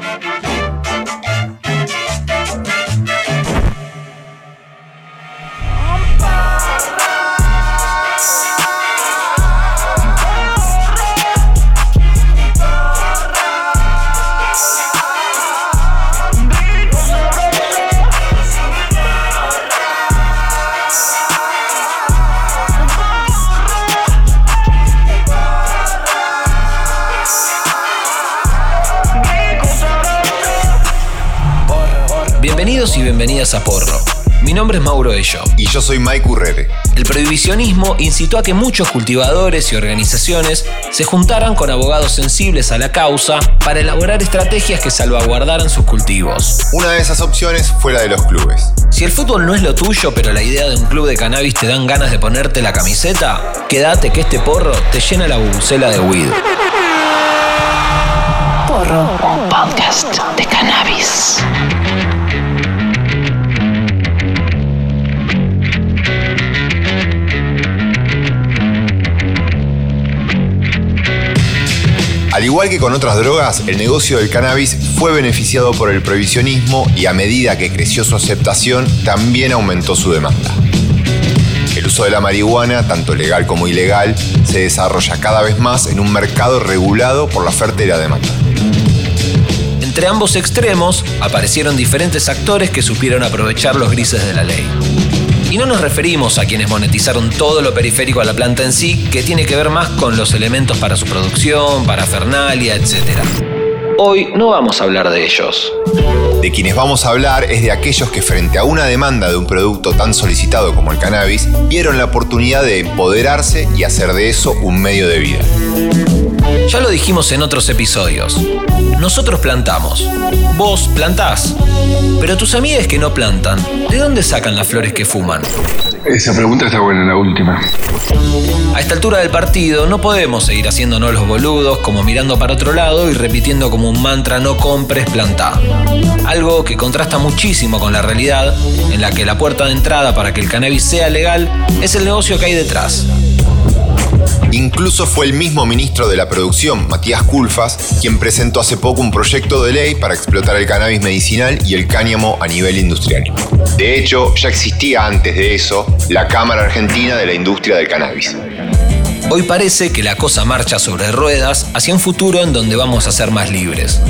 Bienvenidos y bienvenidas a Porro. Mi nombre es Mauro Ello. Y yo soy Mike Urrere. El prohibicionismo incitó a que muchos cultivadores y organizaciones se juntaran con abogados sensibles a la causa para elaborar estrategias que salvaguardaran sus cultivos. Una de esas opciones fue la de los clubes. Si el fútbol no es lo tuyo, pero la idea de un club de cannabis te dan ganas de ponerte la camiseta, quédate que este porro te llena la bubucela de weed. Porro, podcast de cannabis. Igual que con otras drogas, el negocio del cannabis fue beneficiado por el prohibicionismo y a medida que creció su aceptación, también aumentó su demanda. El uso de la marihuana, tanto legal como ilegal, se desarrolla cada vez más en un mercado regulado por la oferta y la demanda. Entre ambos extremos aparecieron diferentes actores que supieron aprovechar los grises de la ley. Y no nos referimos a quienes monetizaron todo lo periférico a la planta en sí, que tiene que ver más con los elementos para su producción, para Fernalia, etc. Hoy no vamos a hablar de ellos. De quienes vamos a hablar es de aquellos que frente a una demanda de un producto tan solicitado como el cannabis, vieron la oportunidad de empoderarse y hacer de eso un medio de vida. Ya lo dijimos en otros episodios. Nosotros plantamos. Vos plantás. Pero tus amigas que no plantan, ¿de dónde sacan las flores que fuman? Esa pregunta está buena, la última. A esta altura del partido no podemos seguir haciéndonos los boludos como mirando para otro lado y repitiendo como un mantra no compres, plantá. Algo que contrasta muchísimo con la realidad en la que la puerta de entrada para que el cannabis sea legal es el negocio que hay detrás. Incluso fue el mismo ministro de la producción, Matías Culfas, quien presentó hace poco un proyecto de ley para explotar el cannabis medicinal y el cáñamo a nivel industrial. De hecho, ya existía antes de eso la Cámara Argentina de la Industria del Cannabis. Hoy parece que la cosa marcha sobre ruedas hacia un futuro en donde vamos a ser más libres.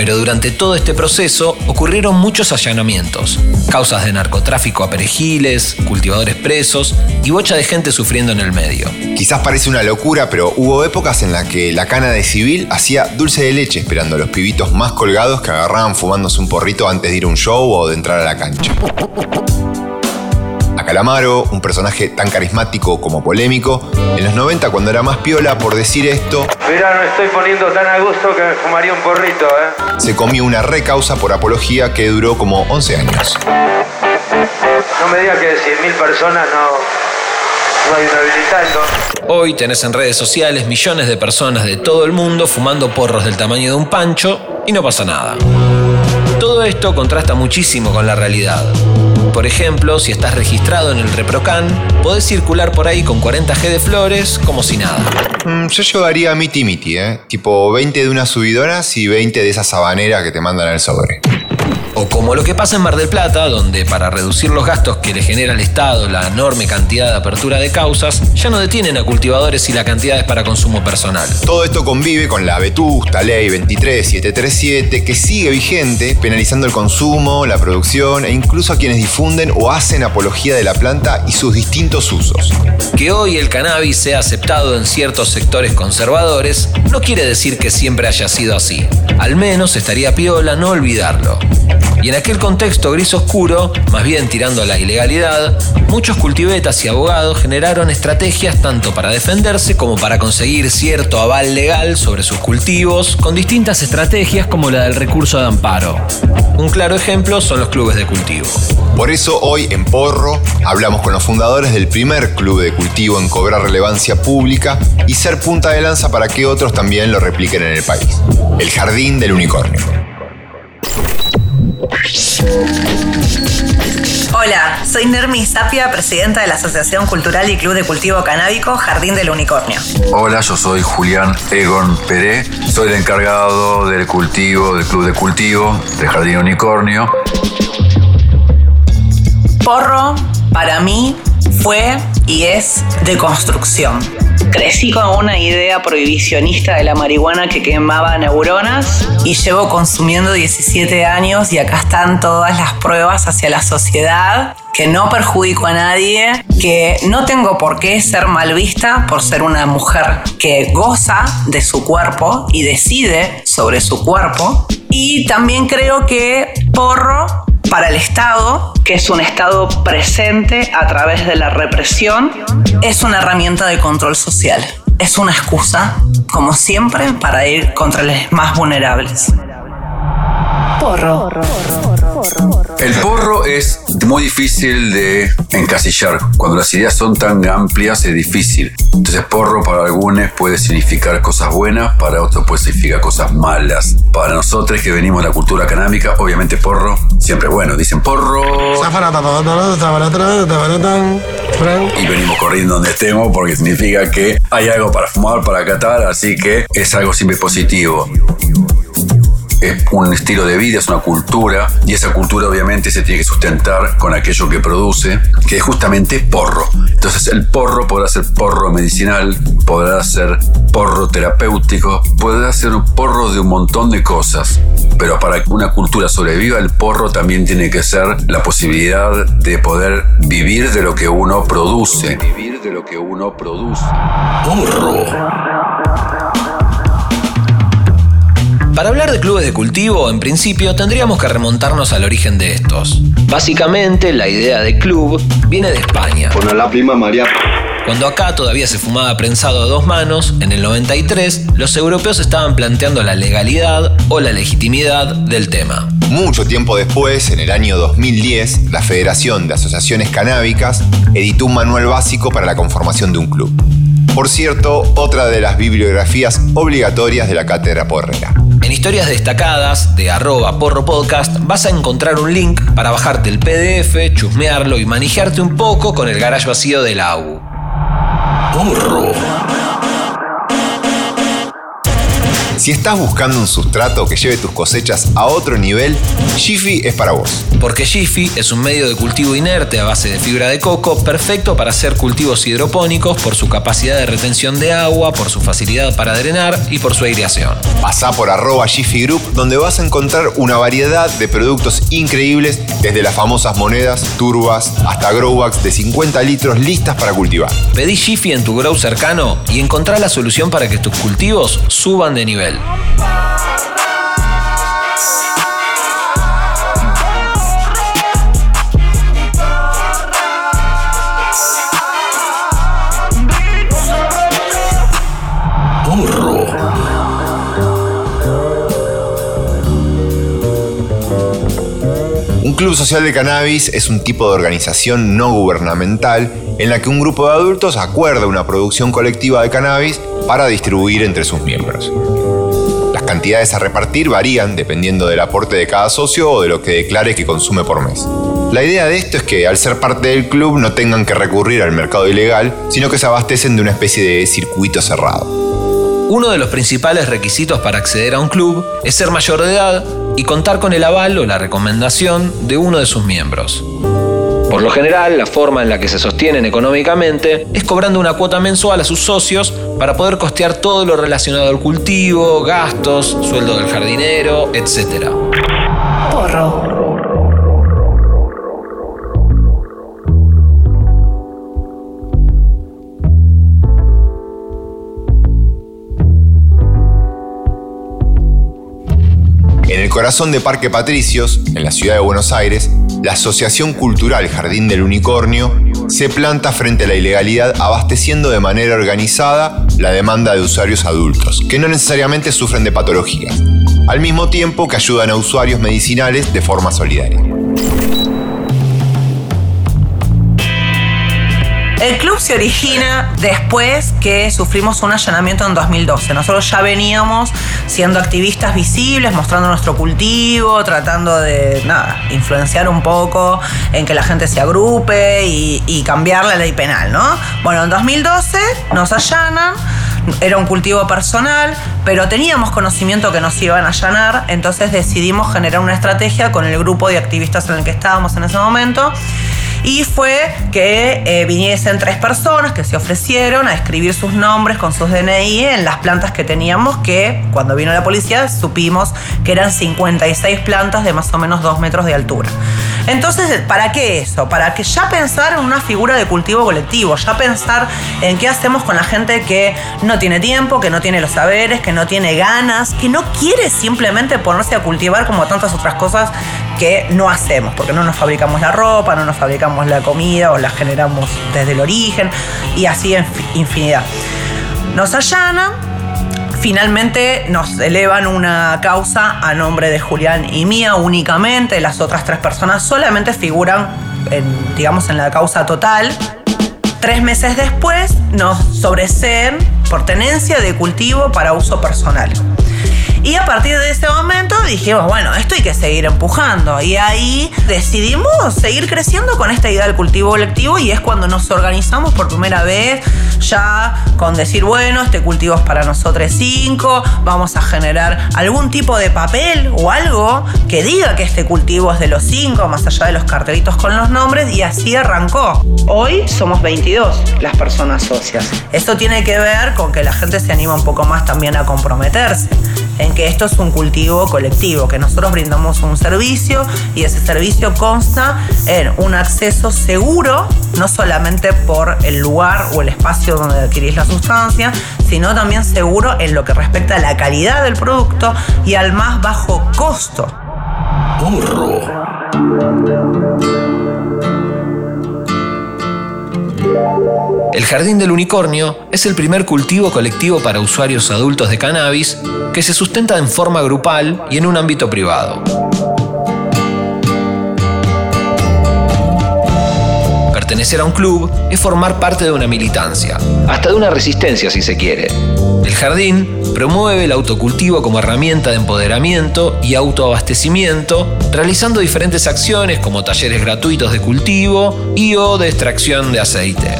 Pero durante todo este proceso ocurrieron muchos allanamientos, causas de narcotráfico a perejiles, cultivadores presos y bocha de gente sufriendo en el medio. Quizás parece una locura, pero hubo épocas en las que la cana de civil hacía dulce de leche esperando a los pibitos más colgados que agarraban fumándose un porrito antes de ir a un show o de entrar a la cancha. Calamaro, un personaje tan carismático como polémico, en los 90 cuando era más piola por decir esto, Mirá, no estoy poniendo tan a gusto que me fumaría un porrito, ¿eh? se comió una recausa por apología que duró como 11 años. No me digas que de 100.000 personas no. Hoy tenés en redes sociales millones de personas de todo el mundo fumando porros del tamaño de un pancho y no pasa nada. Todo esto contrasta muchísimo con la realidad. Por ejemplo, si estás registrado en el Reprocan, podés circular por ahí con 40G de flores como si nada. Mm, yo llevaría miti miti, ¿eh? Tipo 20 de unas subidoras y 20 de esas sabaneras que te mandan al sobre. O como lo que pasa en Mar del Plata, donde para reducir los gastos que le genera al Estado la enorme cantidad de apertura de causas, ya no detienen a cultivadores y la cantidad es para consumo personal. Todo esto convive con la vetusta ley 23737 que sigue vigente, penalizando el consumo, la producción e incluso a quienes difunden o hacen apología de la planta y sus distintos usos. Que hoy el cannabis sea aceptado en ciertos sectores conservadores no quiere decir que siempre haya sido así. Al menos estaría piola no olvidarlo. Y en aquel contexto gris oscuro, más bien tirando a la ilegalidad, muchos cultivetas y abogados generaron estrategias tanto para defenderse como para conseguir cierto aval legal sobre sus cultivos, con distintas estrategias como la del recurso de amparo. Un claro ejemplo son los clubes de cultivo. Por eso hoy en Porro hablamos con los fundadores del primer club de cultivo en cobrar relevancia pública y ser punta de lanza para que otros también lo repliquen en el país. El Jardín del Unicornio. Hola, soy Nermi Sapia, presidenta de la Asociación Cultural y Club de Cultivo Canábico Jardín del Unicornio. Hola, yo soy Julián Egon Peré, soy el encargado del cultivo del Club de Cultivo de Jardín Unicornio. Porro, para mí, fue y es de construcción. Crecí con una idea prohibicionista de la marihuana que quemaba neuronas y llevo consumiendo 17 años y acá están todas las pruebas hacia la sociedad que no perjudico a nadie, que no tengo por qué ser mal vista por ser una mujer que goza de su cuerpo y decide sobre su cuerpo. Y también creo que porro para el Estado, que es un Estado presente a través de la represión, es una herramienta de control social. Es una excusa, como siempre, para ir contra los más vulnerables. Porro. El porro es muy difícil de encasillar. Cuando las ideas son tan amplias es difícil. Entonces porro para algunos puede significar cosas buenas, para otros puede significar cosas malas. Para nosotros que venimos de la cultura canábica, obviamente porro siempre bueno. Dicen porro y venimos corriendo donde estemos porque significa que hay algo para fumar, para catar, así que es algo siempre positivo es un estilo de vida, es una cultura, y esa cultura obviamente se tiene que sustentar con aquello que produce, que es justamente porro. Entonces el porro podrá ser porro medicinal, podrá ser porro terapéutico, podrá ser un porro de un montón de cosas, pero para que una cultura sobreviva, el porro también tiene que ser la posibilidad de poder vivir de lo que uno produce. Vivir de lo que uno produce. Porro. Para hablar de clubes de cultivo, en principio tendríamos que remontarnos al origen de estos. Básicamente, la idea de club viene de España. Con la prima María. Cuando acá todavía se fumaba prensado a dos manos, en el 93, los europeos estaban planteando la legalidad o la legitimidad del tema. Mucho tiempo después, en el año 2010, la Federación de Asociaciones Canábicas editó un manual básico para la conformación de un club. Por cierto, otra de las bibliografías obligatorias de la cátedra porrera. En historias destacadas de arroba porro podcast vas a encontrar un link para bajarte el PDF, chusmearlo y manejarte un poco con el garage vacío del AU. Porro. Si estás buscando un sustrato que lleve tus cosechas a otro nivel, Jiffy es para vos. Porque Jiffy es un medio de cultivo inerte a base de fibra de coco perfecto para hacer cultivos hidropónicos por su capacidad de retención de agua, por su facilidad para drenar y por su aireación. Pasá por arroba Jiffy Group donde vas a encontrar una variedad de productos increíbles desde las famosas monedas, turbas, hasta growbacks de 50 litros listas para cultivar. Pedí Jiffy en tu grow cercano y encontrá la solución para que tus cultivos suban de nivel. Un club social de cannabis es un tipo de organización no gubernamental en la que un grupo de adultos acuerda una producción colectiva de cannabis para distribuir entre sus miembros. Cantidades a repartir varían dependiendo del aporte de cada socio o de lo que declare que consume por mes. La idea de esto es que al ser parte del club no tengan que recurrir al mercado ilegal, sino que se abastecen de una especie de circuito cerrado. Uno de los principales requisitos para acceder a un club es ser mayor de edad y contar con el aval o la recomendación de uno de sus miembros. Por lo general, la forma en la que se sostienen económicamente es cobrando una cuota mensual a sus socios para poder costear todo lo relacionado al cultivo, gastos, sueldo del jardinero, etc. Porro. En el corazón de Parque Patricios, en la ciudad de Buenos Aires, la Asociación Cultural Jardín del Unicornio se planta frente a la ilegalidad abasteciendo de manera organizada la demanda de usuarios adultos, que no necesariamente sufren de patologías, al mismo tiempo que ayudan a usuarios medicinales de forma solidaria. El club se origina después que sufrimos un allanamiento en 2012. Nosotros ya veníamos siendo activistas visibles, mostrando nuestro cultivo, tratando de, nada, influenciar un poco en que la gente se agrupe y, y cambiar la ley penal, ¿no? Bueno, en 2012 nos allanan era un cultivo personal, pero teníamos conocimiento que nos iban a allanar, entonces decidimos generar una estrategia con el grupo de activistas en el que estábamos en ese momento. Y fue que eh, viniesen tres personas que se ofrecieron a escribir sus nombres con sus DNI en las plantas que teníamos, que cuando vino la policía supimos que eran 56 plantas de más o menos 2 metros de altura. Entonces, ¿para qué eso? Para que ya pensar en una figura de cultivo colectivo, ya pensar en qué hacemos con la gente que no tiene tiempo, que no tiene los saberes, que no tiene ganas, que no quiere simplemente ponerse a cultivar como tantas otras cosas que no hacemos, porque no nos fabricamos la ropa, no nos fabricamos la comida o la generamos desde el origen y así en infinidad. Nos allanan Finalmente nos elevan una causa a nombre de Julián y mía únicamente. Las otras tres personas solamente figuran, en, digamos, en la causa total. Tres meses después nos sobreseen por tenencia de cultivo para uso personal. Y a partir de ese momento dijimos, bueno, esto hay que seguir empujando. Y ahí decidimos seguir creciendo con esta idea del cultivo colectivo y es cuando nos organizamos por primera vez ya con decir, bueno, este cultivo es para nosotros cinco, vamos a generar algún tipo de papel o algo que diga que este cultivo es de los cinco, más allá de los cartelitos con los nombres, y así arrancó. Hoy somos 22 las personas socias. Esto tiene que ver con que la gente se anima un poco más también a comprometerse en que esto es un cultivo colectivo, que nosotros brindamos un servicio y ese servicio consta en un acceso seguro, no solamente por el lugar o el espacio donde adquirís la sustancia, sino también seguro en lo que respecta a la calidad del producto y al más bajo costo. El Jardín del Unicornio es el primer cultivo colectivo para usuarios adultos de cannabis que se sustenta en forma grupal y en un ámbito privado. Pertenecer a un club es formar parte de una militancia, hasta de una resistencia si se quiere. El jardín promueve el autocultivo como herramienta de empoderamiento y autoabastecimiento, realizando diferentes acciones como talleres gratuitos de cultivo y o de extracción de aceite.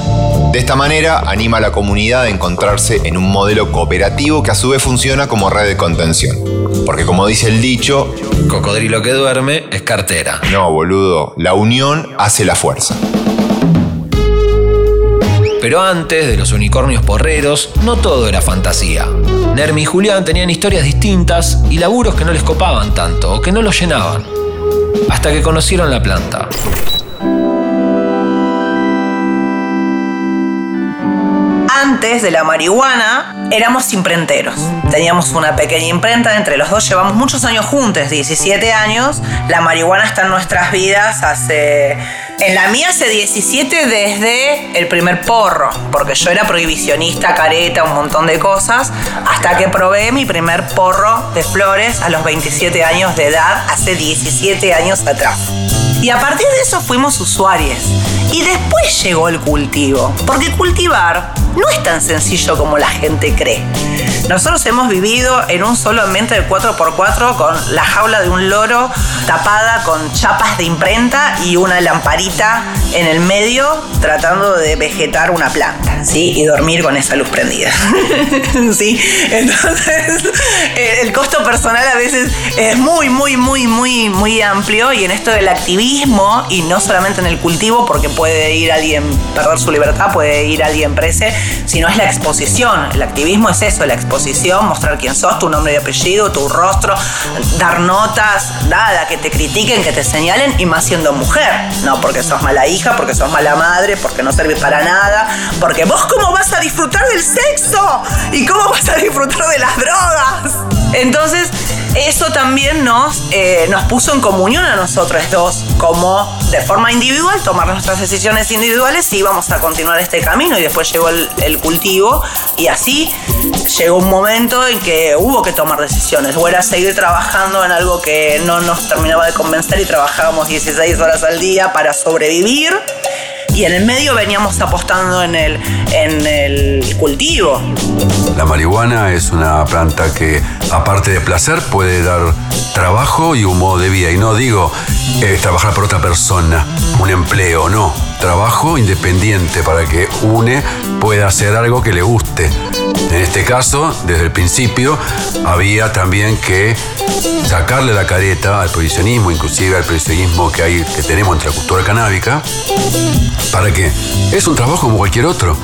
De esta manera anima a la comunidad a encontrarse en un modelo cooperativo que a su vez funciona como red de contención. Porque como dice el dicho, cocodrilo que duerme es cartera. No, boludo, la unión hace la fuerza. Pero antes de los unicornios porreros, no todo era fantasía. Nermi y Julián tenían historias distintas y laburos que no les copaban tanto o que no los llenaban. Hasta que conocieron la planta. Antes de la marihuana éramos imprenteros. Teníamos una pequeña imprenta, entre los dos llevamos muchos años juntos, 17 años. La marihuana está en nuestras vidas hace en la mía hace 17 desde el primer porro, porque yo era prohibicionista, careta, un montón de cosas, hasta que probé mi primer porro de flores a los 27 años de edad, hace 17 años atrás. Y a partir de eso fuimos usuarios. Y después llegó el cultivo, porque cultivar no es tan sencillo como la gente cree. Nosotros hemos vivido en un solo ambiente de 4x4 con la jaula de un loro tapada con chapas de imprenta y una lamparita en el medio tratando de vegetar una planta, ¿sí? Y dormir con esa luz prendida. ¿Sí? Entonces, eh, el costo personal a veces es muy, muy, muy, muy, muy amplio y en esto del activismo y no solamente en el cultivo, porque puede ir alguien perder su libertad, puede ir alguien prese, sino es la exposición. El activismo es eso, la exposición, mostrar quién sos, tu nombre y apellido, tu rostro, dar notas, nada, que te critiquen, que te señalen y más siendo mujer. No porque sos mala hija, porque sos mala madre, porque no servís para nada, porque vos cómo vas a disfrutar del sexo y cómo vas a disfrutar de las drogas. Entonces, eso también nos, eh, nos puso en comunión a nosotros dos, como de forma individual, tomar nuestras decisiones individuales y íbamos a continuar este camino. Y después llegó el, el cultivo y así llegó un momento en que hubo que tomar decisiones. O era seguir trabajando en algo que no nos terminaba de convencer y trabajábamos 16 horas al día para sobrevivir y en el medio veníamos apostando en el, en el cultivo. La marihuana es una planta que, aparte de placer, puede dar trabajo y un modo de vida. Y no digo eh, trabajar por otra persona, un empleo, no. Trabajo independiente para que une pueda hacer algo que le guste. En este caso, desde el principio, había también que sacarle la careta al prohibicionismo, inclusive al prohibicionismo que, hay, que tenemos entre la cultura canábica, para que es un trabajo como cualquier otro.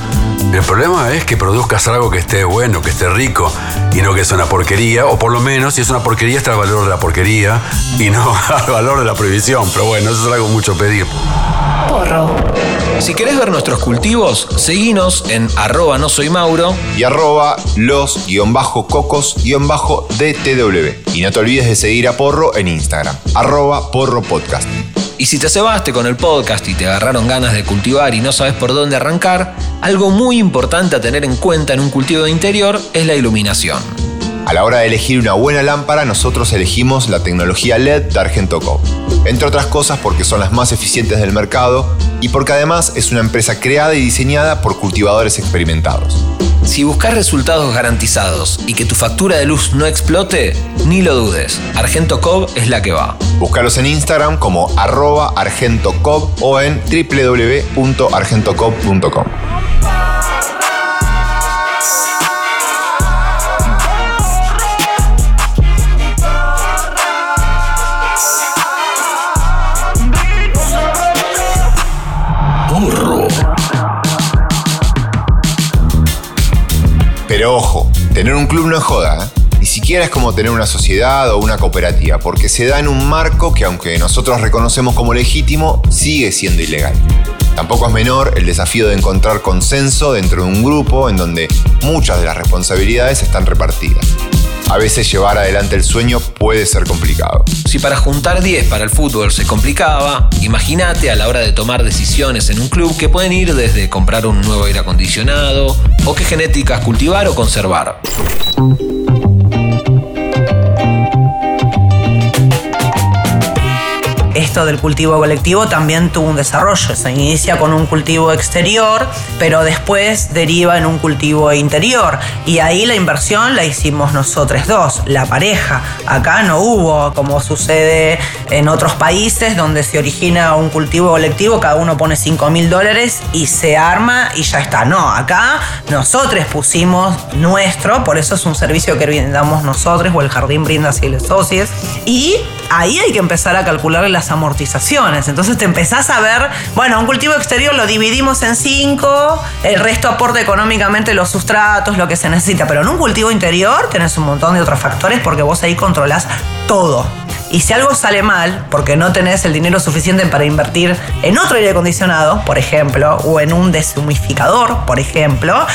El problema es que produzcas algo que esté bueno, que esté rico, y no que sea una porquería, o por lo menos si es una porquería está el valor de la porquería y no al valor de la prohibición. Pero bueno, eso es algo mucho pedir. Porro. Si querés ver nuestros cultivos, seguinos en arroba no soy Mauro. y arroba los-cocos-dtw. Y no te olvides de seguir a Porro en Instagram, arroba Porro Podcast. Y si te cebaste con el podcast y te agarraron ganas de cultivar y no sabes por dónde arrancar, algo muy importante a tener en cuenta en un cultivo de interior es la iluminación. A la hora de elegir una buena lámpara, nosotros elegimos la tecnología LED de Argento Co. Entre otras cosas porque son las más eficientes del mercado y porque además es una empresa creada y diseñada por cultivadores experimentados. Si buscas resultados garantizados y que tu factura de luz no explote, ni lo dudes, Argento Cob es la que va. Búscalos en Instagram como arroba o en www.argentocob.com. Pero ojo, tener un club no es joda, ¿eh? Ni siquiera es como tener una sociedad o una cooperativa, porque se da en un marco que aunque nosotros reconocemos como legítimo, sigue siendo ilegal. Tampoco es menor el desafío de encontrar consenso dentro de un grupo en donde muchas de las responsabilidades están repartidas. A veces llevar adelante el sueño puede ser complicado. Si para juntar 10 para el fútbol se complicaba, imagínate a la hora de tomar decisiones en un club que pueden ir desde comprar un nuevo aire acondicionado o qué genéticas cultivar o conservar. Del cultivo colectivo también tuvo un desarrollo. Se inicia con un cultivo exterior, pero después deriva en un cultivo interior. Y ahí la inversión la hicimos nosotros dos, la pareja. Acá no hubo, como sucede en otros países, donde se origina un cultivo colectivo, cada uno pone 5 mil dólares y se arma y ya está. No, acá nosotros pusimos nuestro, por eso es un servicio que brindamos nosotros o el jardín brinda así los socios. Y ahí hay que empezar a calcular las amortizaciones. Entonces te empezás a ver, bueno, un cultivo exterior lo dividimos en cinco, el resto aporta económicamente los sustratos, lo que se necesita. Pero en un cultivo interior tenés un montón de otros factores porque vos ahí controlás todo. Y si algo sale mal, porque no tenés el dinero suficiente para invertir en otro aire acondicionado, por ejemplo, o en un deshumificador, por ejemplo,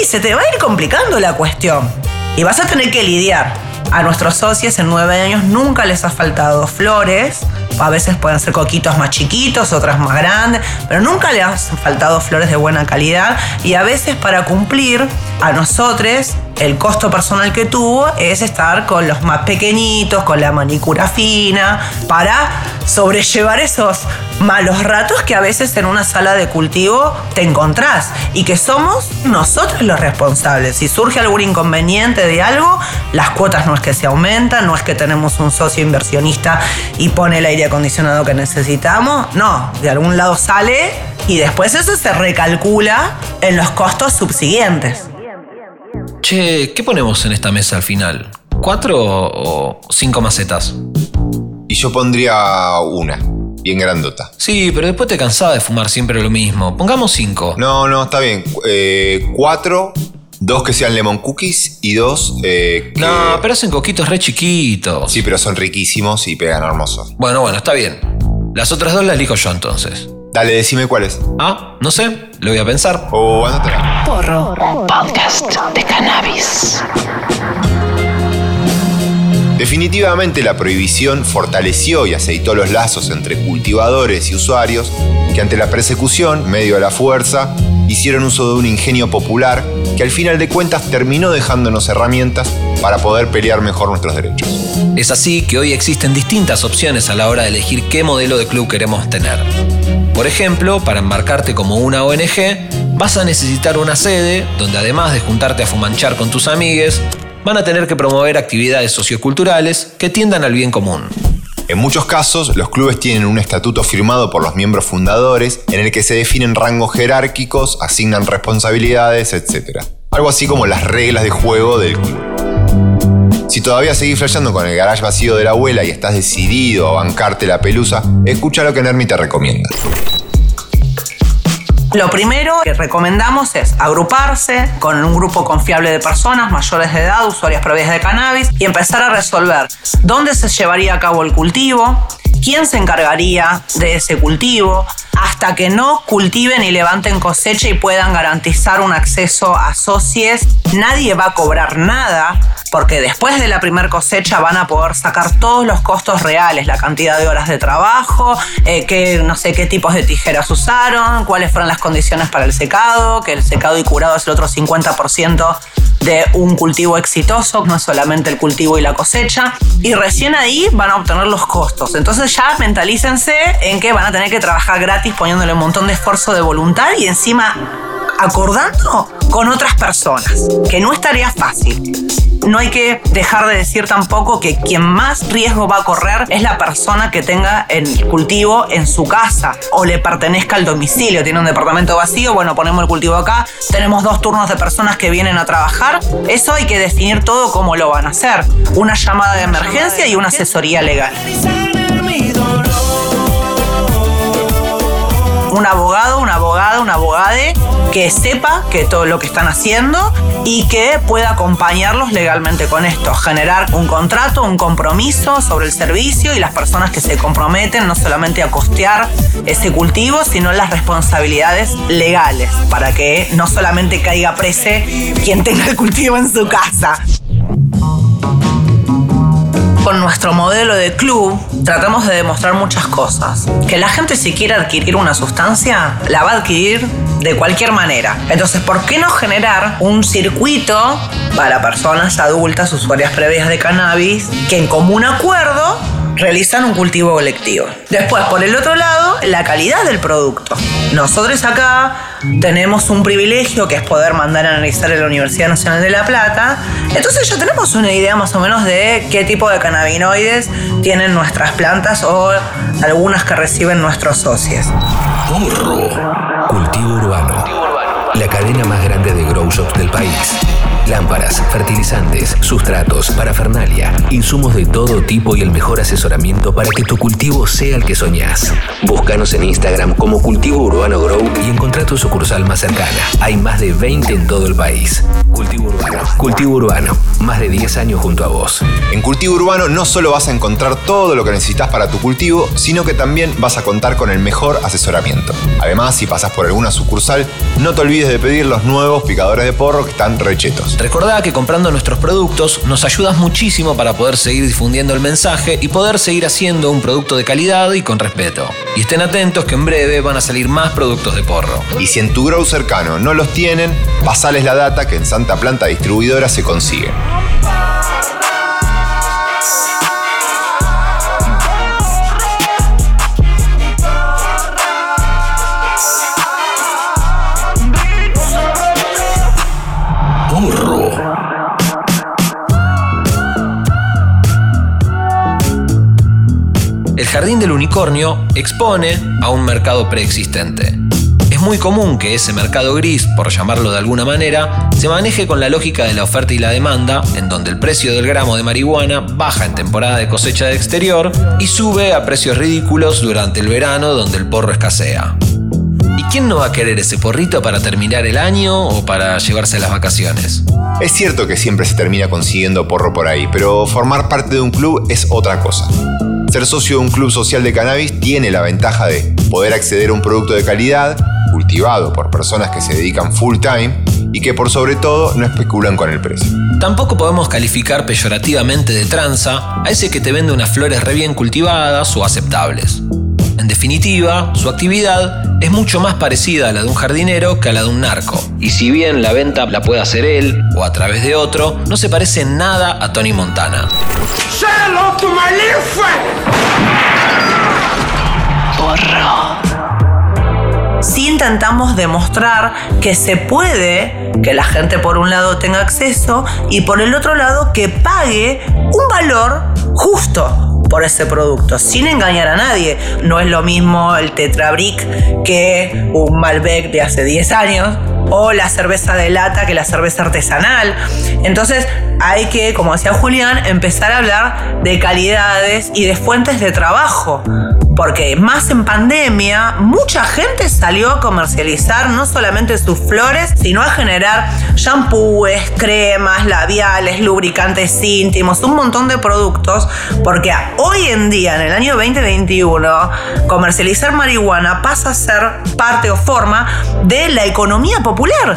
y se te va a ir complicando la cuestión. Y vas a tener que lidiar. A nuestros socios en nueve años nunca les ha faltado flores. A veces pueden ser coquitos más chiquitos, otras más grandes, pero nunca les han faltado flores de buena calidad. Y a veces para cumplir a nosotros el costo personal que tuvo es estar con los más pequeñitos, con la manicura fina, para sobrellevar esos malos ratos que a veces en una sala de cultivo te encontrás y que somos nosotros los responsables. Si surge algún inconveniente de algo, las cuotas no que se aumentan, no es que tenemos un socio inversionista y pone el aire acondicionado que necesitamos, no, de algún lado sale y después eso se recalcula en los costos subsiguientes. Che, ¿qué ponemos en esta mesa al final? ¿Cuatro o cinco macetas? Y yo pondría una, bien grandota. Sí, pero después te cansaba de fumar siempre lo mismo. Pongamos cinco. No, no, está bien. Eh, cuatro, dos que sean lemon cookies y dos eh, que- No, pero hacen coquitos re chiquitos. Sí, pero son riquísimos y pegan hermosos. Bueno, bueno, está bien. Las otras dos las elijo yo entonces. Dale, decime cuáles. Ah, no sé, lo voy a pensar. O anótala. Porro. Podcast de cannabis. Definitivamente la prohibición fortaleció y aceitó los lazos entre cultivadores y usuarios que ante la persecución, medio a la fuerza, hicieron uso de un ingenio popular que al final de cuentas terminó dejándonos herramientas para poder pelear mejor nuestros derechos. Es así que hoy existen distintas opciones a la hora de elegir qué modelo de club queremos tener. Por ejemplo, para embarcarte como una ONG, vas a necesitar una sede donde además de juntarte a fumanchar con tus amigues, van a tener que promover actividades socioculturales que tiendan al bien común. En muchos casos, los clubes tienen un estatuto firmado por los miembros fundadores en el que se definen rangos jerárquicos, asignan responsabilidades, etc. Algo así como las reglas de juego del club. Si todavía seguís flasheando con el garage vacío de la abuela y estás decidido a bancarte la pelusa, escucha lo que Nermi te recomienda. Lo primero que recomendamos es agruparse con un grupo confiable de personas mayores de edad, usuarias previas de cannabis, y empezar a resolver dónde se llevaría a cabo el cultivo, quién se encargaría de ese cultivo, hasta que no cultiven y levanten cosecha y puedan garantizar un acceso a socies, nadie va a cobrar nada porque después de la primer cosecha van a poder sacar todos los costos reales, la cantidad de horas de trabajo, eh, qué, no sé qué tipos de tijeras usaron, cuáles fueron las condiciones para el secado, que el secado y curado es el otro 50% de un cultivo exitoso, no solamente el cultivo y la cosecha. Y recién ahí van a obtener los costos. Entonces ya mentalícense en que van a tener que trabajar gratis poniéndole un montón de esfuerzo de voluntad y encima acordando con otras personas, que no estaría fácil. No hay que dejar de decir tampoco que quien más riesgo va a correr es la persona que tenga el cultivo en su casa o le pertenezca al domicilio. Tiene un departamento vacío, bueno, ponemos el cultivo acá, tenemos dos turnos de personas que vienen a trabajar. Eso hay que definir todo cómo lo van a hacer. Una llamada de emergencia y una asesoría legal. un abogado, una abogada, un abogade que sepa que todo lo que están haciendo y que pueda acompañarlos legalmente con esto, generar un contrato, un compromiso sobre el servicio y las personas que se comprometen no solamente a costear ese cultivo, sino las responsabilidades legales para que no solamente caiga prese quien tenga el cultivo en su casa con nuestro modelo de club tratamos de demostrar muchas cosas. Que la gente si quiere adquirir una sustancia, la va a adquirir de cualquier manera. Entonces, ¿por qué no generar un circuito para personas adultas, usuarias previas de cannabis, que en común acuerdo realizan un cultivo colectivo. Después, por el otro lado, la calidad del producto. Nosotros acá tenemos un privilegio que es poder mandar a analizar en la Universidad Nacional de La Plata. Entonces ya tenemos una idea más o menos de qué tipo de cannabinoides tienen nuestras plantas o algunas que reciben nuestros socios. Cultivo urbano. La cadena más grande de grow shops del país Lámparas, fertilizantes, sustratos, parafernalia, insumos de todo tipo y el mejor asesoramiento para que tu cultivo sea el que soñás. Búscanos en Instagram como Cultivo Urbano Grow y encontrá tu sucursal más cercana. Hay más de 20 en todo el país. Cultivo Urbano. Cultivo Urbano. Más de 10 años junto a vos. En Cultivo Urbano no solo vas a encontrar todo lo que necesitas para tu cultivo, sino que también vas a contar con el mejor asesoramiento. Además, si pasas por alguna sucursal, no te olvides de pedir los nuevos picadores de porro que están rechetos. Recordá que comprando nuestros productos nos ayudas muchísimo para poder seguir difundiendo el mensaje y poder seguir haciendo un producto de calidad y con respeto. Y estén atentos que en breve van a salir más productos de porro. Y si en tu grow cercano no los tienen, pasales la data que en Santa Planta Distribuidora se consigue. Jardín del Unicornio expone a un mercado preexistente. Es muy común que ese mercado gris, por llamarlo de alguna manera, se maneje con la lógica de la oferta y la demanda, en donde el precio del gramo de marihuana baja en temporada de cosecha de exterior y sube a precios ridículos durante el verano donde el porro escasea. ¿Y quién no va a querer ese porrito para terminar el año o para llevarse las vacaciones? Es cierto que siempre se termina consiguiendo porro por ahí, pero formar parte de un club es otra cosa. Ser socio de un club social de cannabis tiene la ventaja de poder acceder a un producto de calidad, cultivado por personas que se dedican full time y que por sobre todo no especulan con el precio. Tampoco podemos calificar peyorativamente de tranza a ese que te vende unas flores re bien cultivadas o aceptables. En definitiva, su actividad es mucho más parecida a la de un jardinero que a la de un narco. Y si bien la venta la puede hacer él o a través de otro, no se parece en nada a Tony Montana. Porro. sí intentamos demostrar que se puede que la gente por un lado tenga acceso y por el otro lado que pague un valor justo por ese producto, sin engañar a nadie. No es lo mismo el Tetrabric que un Malbec de hace 10 años o la cerveza de lata que la cerveza artesanal. Entonces hay que, como decía Julián, empezar a hablar de calidades y de fuentes de trabajo porque más en pandemia, mucha gente salió a comercializar no solamente sus flores, sino a generar shampoos, cremas, labiales, lubricantes íntimos, un montón de productos, porque hoy en día, en el año 2021, comercializar marihuana pasa a ser parte o forma de la economía popular,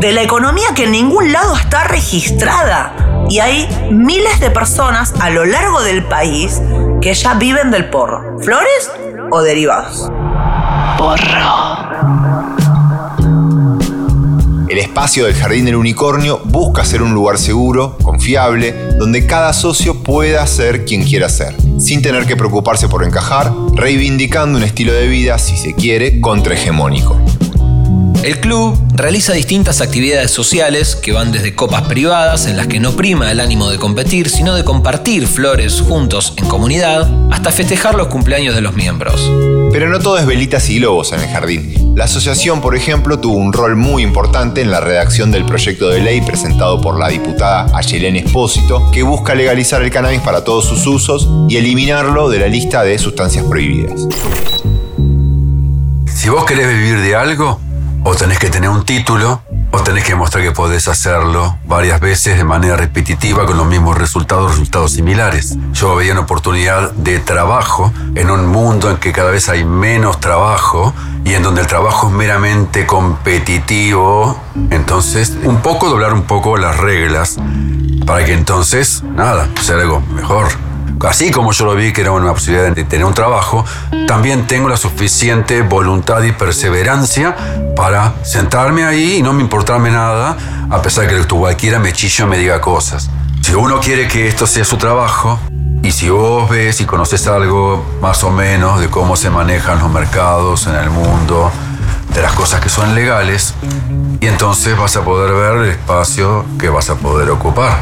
de la economía que en ningún lado está registrada. Y hay miles de personas a lo largo del país que ya viven del porro. ¿Flores o derivados? Porro. El espacio del Jardín del Unicornio busca ser un lugar seguro, confiable, donde cada socio pueda ser quien quiera ser, sin tener que preocuparse por encajar, reivindicando un estilo de vida, si se quiere, contrahegemónico. El club realiza distintas actividades sociales que van desde copas privadas en las que no prima el ánimo de competir, sino de compartir flores juntos en comunidad, hasta festejar los cumpleaños de los miembros. Pero no todo es velitas y globos en el jardín. La asociación, por ejemplo, tuvo un rol muy importante en la redacción del proyecto de ley presentado por la diputada Ayelén Espósito, que busca legalizar el cannabis para todos sus usos y eliminarlo de la lista de sustancias prohibidas. Si vos querés vivir de algo, o tenés que tener un título, o tenés que mostrar que podés hacerlo varias veces de manera repetitiva con los mismos resultados, resultados similares. Yo veía una oportunidad de trabajo en un mundo en que cada vez hay menos trabajo y en donde el trabajo es meramente competitivo. Entonces, un poco doblar un poco las reglas para que entonces, nada, sea algo mejor así como yo lo vi que era una posibilidad de tener un trabajo, también tengo la suficiente voluntad y perseverancia para sentarme ahí y no me importarme nada, a pesar que cualquiera me chillo me diga cosas. Si uno quiere que esto sea su trabajo, y si vos ves y conoces algo más o menos de cómo se manejan los mercados en el mundo, de las cosas que son legales, y entonces vas a poder ver el espacio que vas a poder ocupar.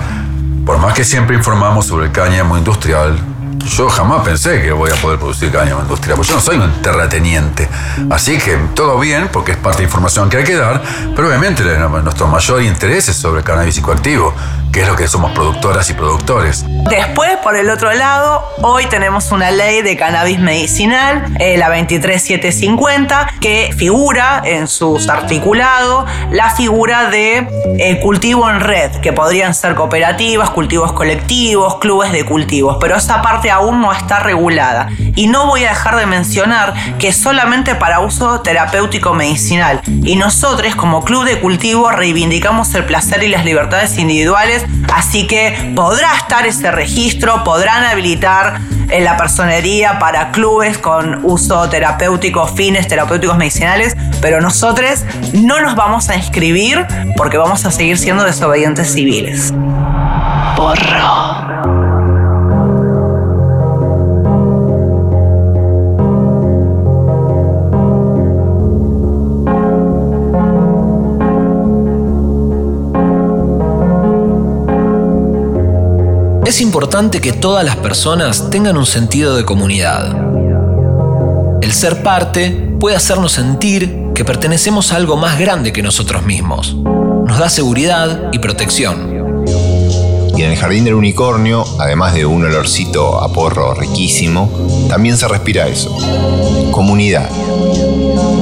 Por más que siempre informamos sobre el cáñamo industrial, yo jamás pensé que voy a poder producir cáñamo industrial, porque yo no soy un terrateniente. Así que todo bien, porque es parte de información que hay que dar, pero obviamente nuestro mayor interés es sobre el cannabis psicoactivo que es lo que somos productoras y productores. Después, por el otro lado, hoy tenemos una ley de cannabis medicinal, eh, la 23750, que figura en sus articulados la figura de eh, cultivo en red, que podrían ser cooperativas, cultivos colectivos, clubes de cultivos, pero esa parte aún no está regulada. Y no voy a dejar de mencionar que solamente para uso terapéutico medicinal. Y nosotros, como club de cultivo, reivindicamos el placer y las libertades individuales así que podrá estar ese registro, podrán habilitar en la personería para clubes con uso terapéutico, fines terapéuticos medicinales, pero nosotros no nos vamos a inscribir porque vamos a seguir siendo desobedientes civiles. Porro. Es importante que todas las personas tengan un sentido de comunidad. El ser parte puede hacernos sentir que pertenecemos a algo más grande que nosotros mismos. Nos da seguridad y protección. Y en el jardín del unicornio, además de un olorcito a porro riquísimo, también se respira eso. Comunidad.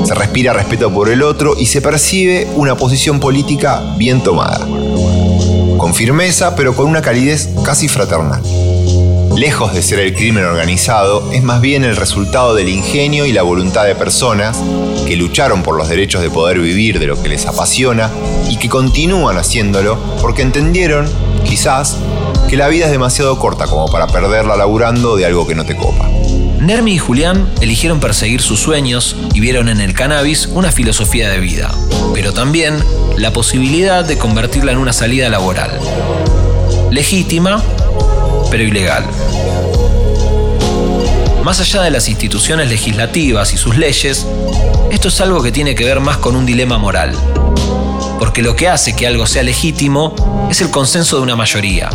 Se respira respeto por el otro y se percibe una posición política bien tomada con firmeza, pero con una calidez casi fraternal. Lejos de ser el crimen organizado, es más bien el resultado del ingenio y la voluntad de personas que lucharon por los derechos de poder vivir de lo que les apasiona y que continúan haciéndolo porque entendieron, quizás, que la vida es demasiado corta como para perderla laburando de algo que no te copa. Nermi y Julián eligieron perseguir sus sueños y vieron en el cannabis una filosofía de vida, pero también la posibilidad de convertirla en una salida laboral. Legítima, pero ilegal. más allá de las instituciones legislativas y sus leyes, esto es algo que tiene que ver más con un dilema moral. Porque lo que hace que algo sea legítimo es el consenso de una mayoría.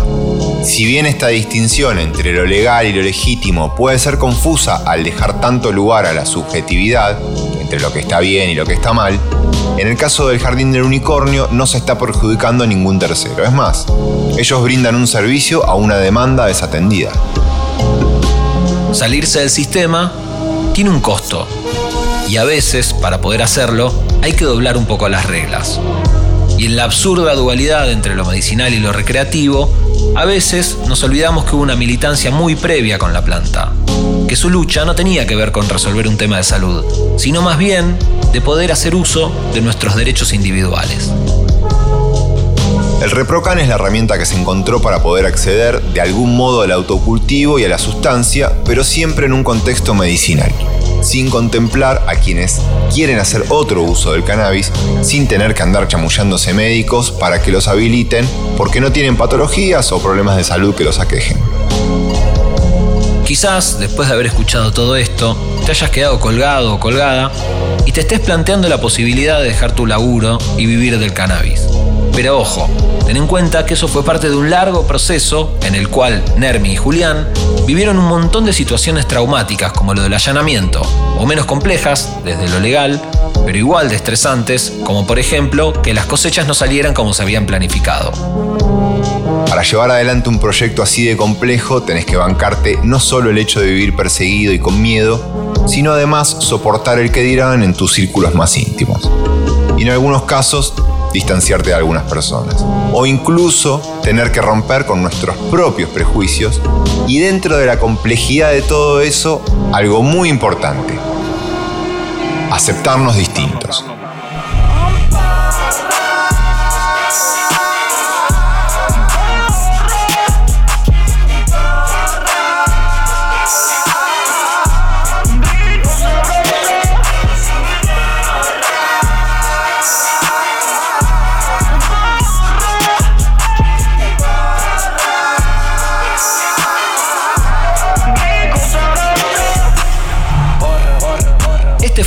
Si bien esta distinción entre lo legal y lo legítimo puede ser confusa al dejar tanto lugar a la subjetividad, entre lo que está bien y lo que está mal, en el caso del Jardín del Unicornio no se está perjudicando a ningún tercero. Es más, ellos brindan un servicio a una demanda desatendida. Salirse del sistema tiene un costo y a veces, para poder hacerlo, hay que doblar un poco las reglas. Y en la absurda dualidad entre lo medicinal y lo recreativo, a veces nos olvidamos que hubo una militancia muy previa con la planta, que su lucha no tenía que ver con resolver un tema de salud, sino más bien de poder hacer uso de nuestros derechos individuales. El ReproCan es la herramienta que se encontró para poder acceder de algún modo al autocultivo y a la sustancia, pero siempre en un contexto medicinal sin contemplar a quienes quieren hacer otro uso del cannabis sin tener que andar chamullándose médicos para que los habiliten porque no tienen patologías o problemas de salud que los aquejen. Quizás, después de haber escuchado todo esto, te hayas quedado colgado o colgada y te estés planteando la posibilidad de dejar tu laburo y vivir del cannabis. Pero ojo, ten en cuenta que eso fue parte de un largo proceso en el cual Nermi y Julián vivieron un montón de situaciones traumáticas como lo del allanamiento, o menos complejas desde lo legal, pero igual de estresantes, como por ejemplo que las cosechas no salieran como se habían planificado. Para llevar adelante un proyecto así de complejo tenés que bancarte no solo el hecho de vivir perseguido y con miedo, sino además soportar el que dirán en tus círculos más íntimos. Y en algunos casos distanciarte de algunas personas. O incluso tener que romper con nuestros propios prejuicios. Y dentro de la complejidad de todo eso, algo muy importante. Aceptarnos distintos.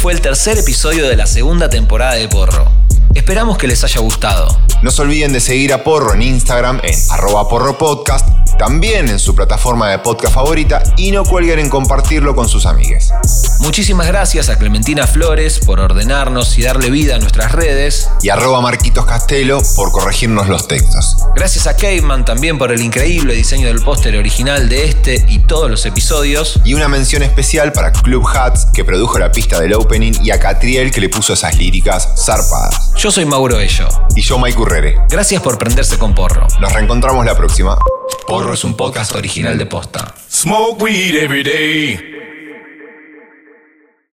Fue el tercer episodio de la segunda temporada de Porro. Esperamos que les haya gustado. No se olviden de seguir a Porro en Instagram en arroba porropodcast, también en su plataforma de podcast favorita y no cuelguen en compartirlo con sus amigues. Muchísimas gracias a Clementina Flores por ordenarnos y darle vida a nuestras redes. Y arroba Marquitos Castelo por corregirnos los textos. Gracias a Caveman también por el increíble diseño del póster original de este y todos los episodios. Y una mención especial para Club Hats que produjo la pista del opening y a Catriel que le puso esas líricas zarpadas. Yo soy Mauro Ello. Y yo Mike Urrere. Gracias por prenderse con Porro. Nos reencontramos la próxima. Porro es un podcast original de Posta. Smoke weed every day.